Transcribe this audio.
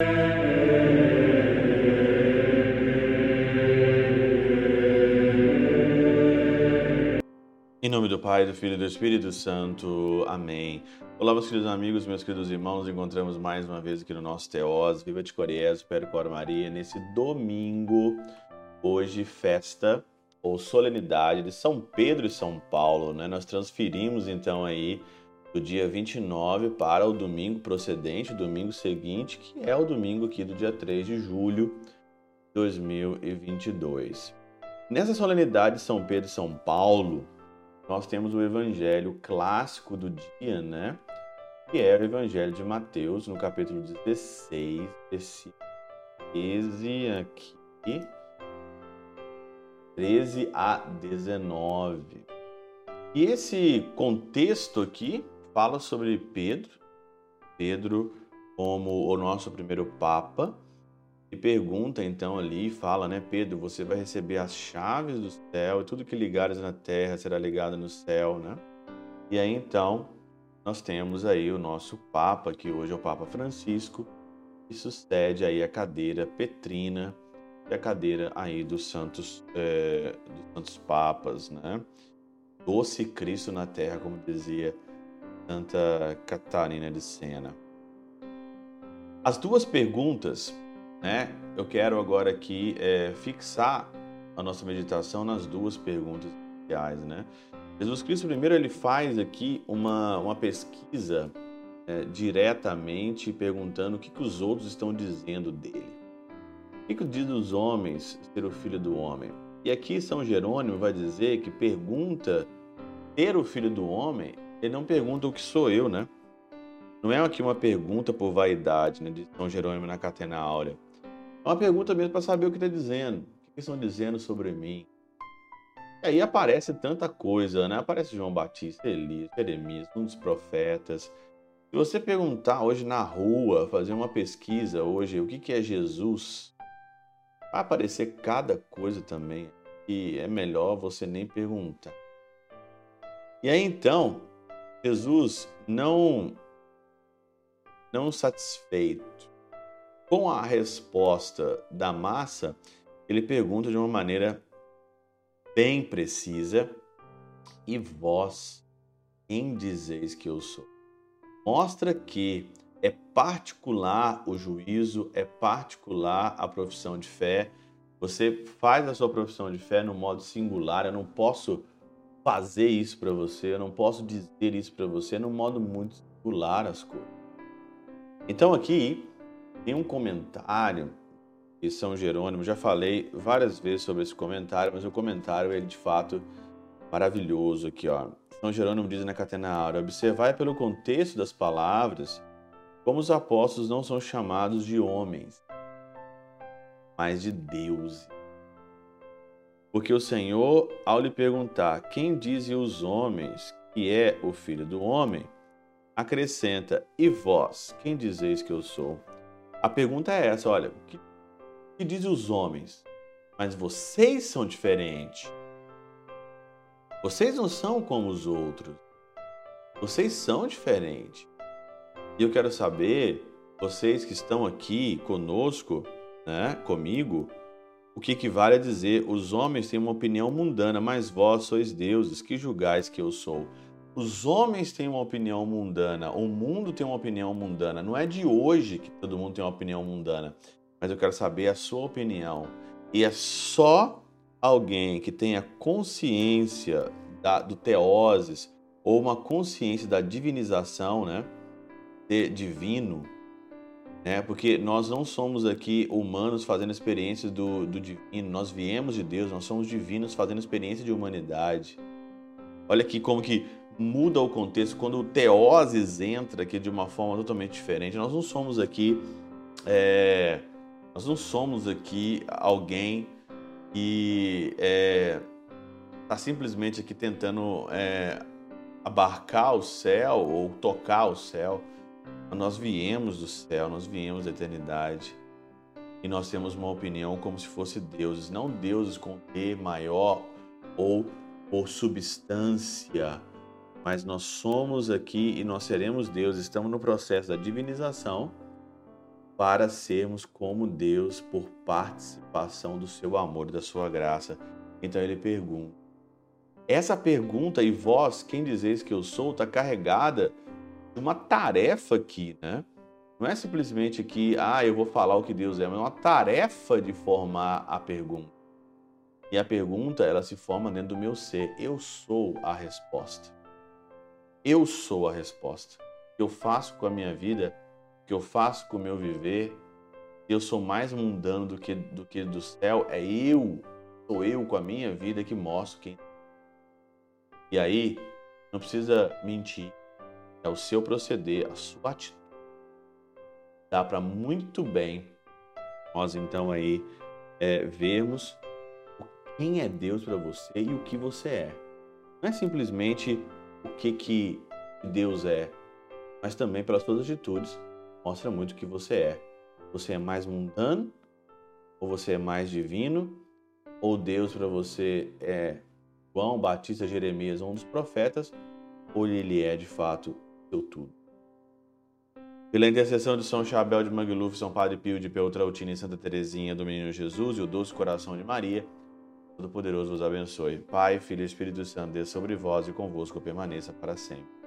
Em nome do Pai, do Filho e do Espírito Santo. Amém. Olá, meus queridos amigos, meus queridos irmãos. Encontramos mais uma vez aqui no nosso Teós. Viva de Coriés, Percor Maria, nesse domingo, hoje, festa ou solenidade de São Pedro e São Paulo. Né? Nós transferimos então aí do dia 29 para o domingo procedente, domingo seguinte, que é o domingo aqui do dia 3 de julho de 2022. Nessa solenidade de São Pedro e São Paulo, nós temos o evangelho clássico do dia, né? Que é o evangelho de Mateus, no capítulo 16, versículo 13 aqui, 13 a 19. E esse contexto aqui fala sobre Pedro, Pedro como o nosso primeiro papa, e pergunta então ali, fala, né, Pedro, você vai receber as chaves do céu, e tudo que ligares na terra será ligado no céu, né? E aí então nós temos aí o nosso Papa, que hoje é o Papa Francisco, que sucede aí a cadeira Petrina e a cadeira aí dos santos, é, dos santos papas, né? Doce Cristo na terra, como dizia Santa Catarina de Sena. As duas perguntas né? Eu quero agora aqui é, fixar a nossa meditação nas duas perguntas iniciais, né? Jesus Cristo primeiro ele faz aqui uma, uma pesquisa é, diretamente perguntando o que, que os outros estão dizendo dele. O que, que diz os homens ser o filho do homem? E aqui São Jerônimo vai dizer que pergunta ser o filho do homem, ele não pergunta o que sou eu, né? Não é aqui uma pergunta por vaidade, né, de São Jerônimo na Catena Áurea. É uma pergunta mesmo para saber o que está dizendo. O que estão dizendo sobre mim? E aí aparece tanta coisa, né? Aparece João Batista, Elias, Jeremias, um dos profetas. Se você perguntar hoje na rua, fazer uma pesquisa hoje, o que, que é Jesus, vai aparecer cada coisa também. E é melhor você nem perguntar. E aí então, Jesus não não satisfeito com a resposta da massa, ele pergunta de uma maneira bem precisa: E vós, quem dizeis que eu sou? Mostra que é particular o juízo, é particular a profissão de fé. Você faz a sua profissão de fé no modo singular. Eu não posso fazer isso para você, eu não posso dizer isso para você no modo muito singular as coisas. Então aqui tem um comentário de São Jerônimo, já falei várias vezes sobre esse comentário, mas o comentário ele de fato maravilhoso aqui, ó. São Jerônimo diz na Catena Áurea: observai pelo contexto das palavras como os apóstolos não são chamados de homens, mas de Deus. Porque o Senhor, ao lhe perguntar quem dizem os homens que é o filho do homem, acrescenta: E vós, quem dizeis que eu sou? A pergunta é essa: olha, o que, que dizem os homens? Mas vocês são diferentes. Vocês não são como os outros. Vocês são diferentes. E eu quero saber, vocês que estão aqui conosco, né, comigo, o que equivale a dizer: os homens têm uma opinião mundana, mas vós sois deuses, que julgais que eu sou. Os homens têm uma opinião mundana, o mundo tem uma opinião mundana. Não é de hoje que todo mundo tem uma opinião mundana, mas eu quero saber a sua opinião. E é só alguém que tenha consciência da, do teoses ou uma consciência da divinização, né, de divino, né, porque nós não somos aqui humanos fazendo experiências do, do divino, nós viemos de Deus, nós somos divinos fazendo experiência de humanidade. Olha aqui como que muda o contexto, quando o teoses entra aqui de uma forma totalmente diferente. Nós não somos aqui, é, nós não somos aqui alguém que está é, tá simplesmente aqui tentando é, abarcar o céu ou tocar o céu. Nós viemos do céu, nós viemos da eternidade e nós temos uma opinião como se fosse deuses, não deuses com E maior ou por substância mas nós somos aqui e nós seremos Deus, estamos no processo da divinização para sermos como Deus por participação do seu amor e da sua graça. Então ele pergunta. Essa pergunta, e vós, quem dizeis que eu sou, está carregada uma tarefa aqui, né? Não é simplesmente que, ah, eu vou falar o que Deus é, mas é uma tarefa de formar a pergunta. E a pergunta, ela se forma dentro do meu ser. Eu sou a resposta. Eu sou a resposta. O que eu faço com a minha vida, o que eu faço com o meu viver, eu sou mais mundano do que do que do céu, é eu, sou eu com a minha vida que mostro quem. E aí, não precisa mentir. É o seu proceder, a sua atitude. Dá para muito bem nós então aí é, vermos quem é Deus para você e o que você é. Não é simplesmente o que, que Deus é, mas também pelas suas atitudes mostra muito o que você é. Você é mais mundano ou você é mais divino? Ou Deus para você é João Batista, Jeremias, um dos profetas, ou ele é de fato seu tudo? Pela intercessão de São Chabel de Mangluf, São Padre Pio de Peltrautina e Santa Teresinha do Menino Jesus e o Doce Coração de Maria, Todo-Poderoso vos abençoe. Pai, Filho e Espírito Santo, desça sobre vós e convosco permaneça para sempre.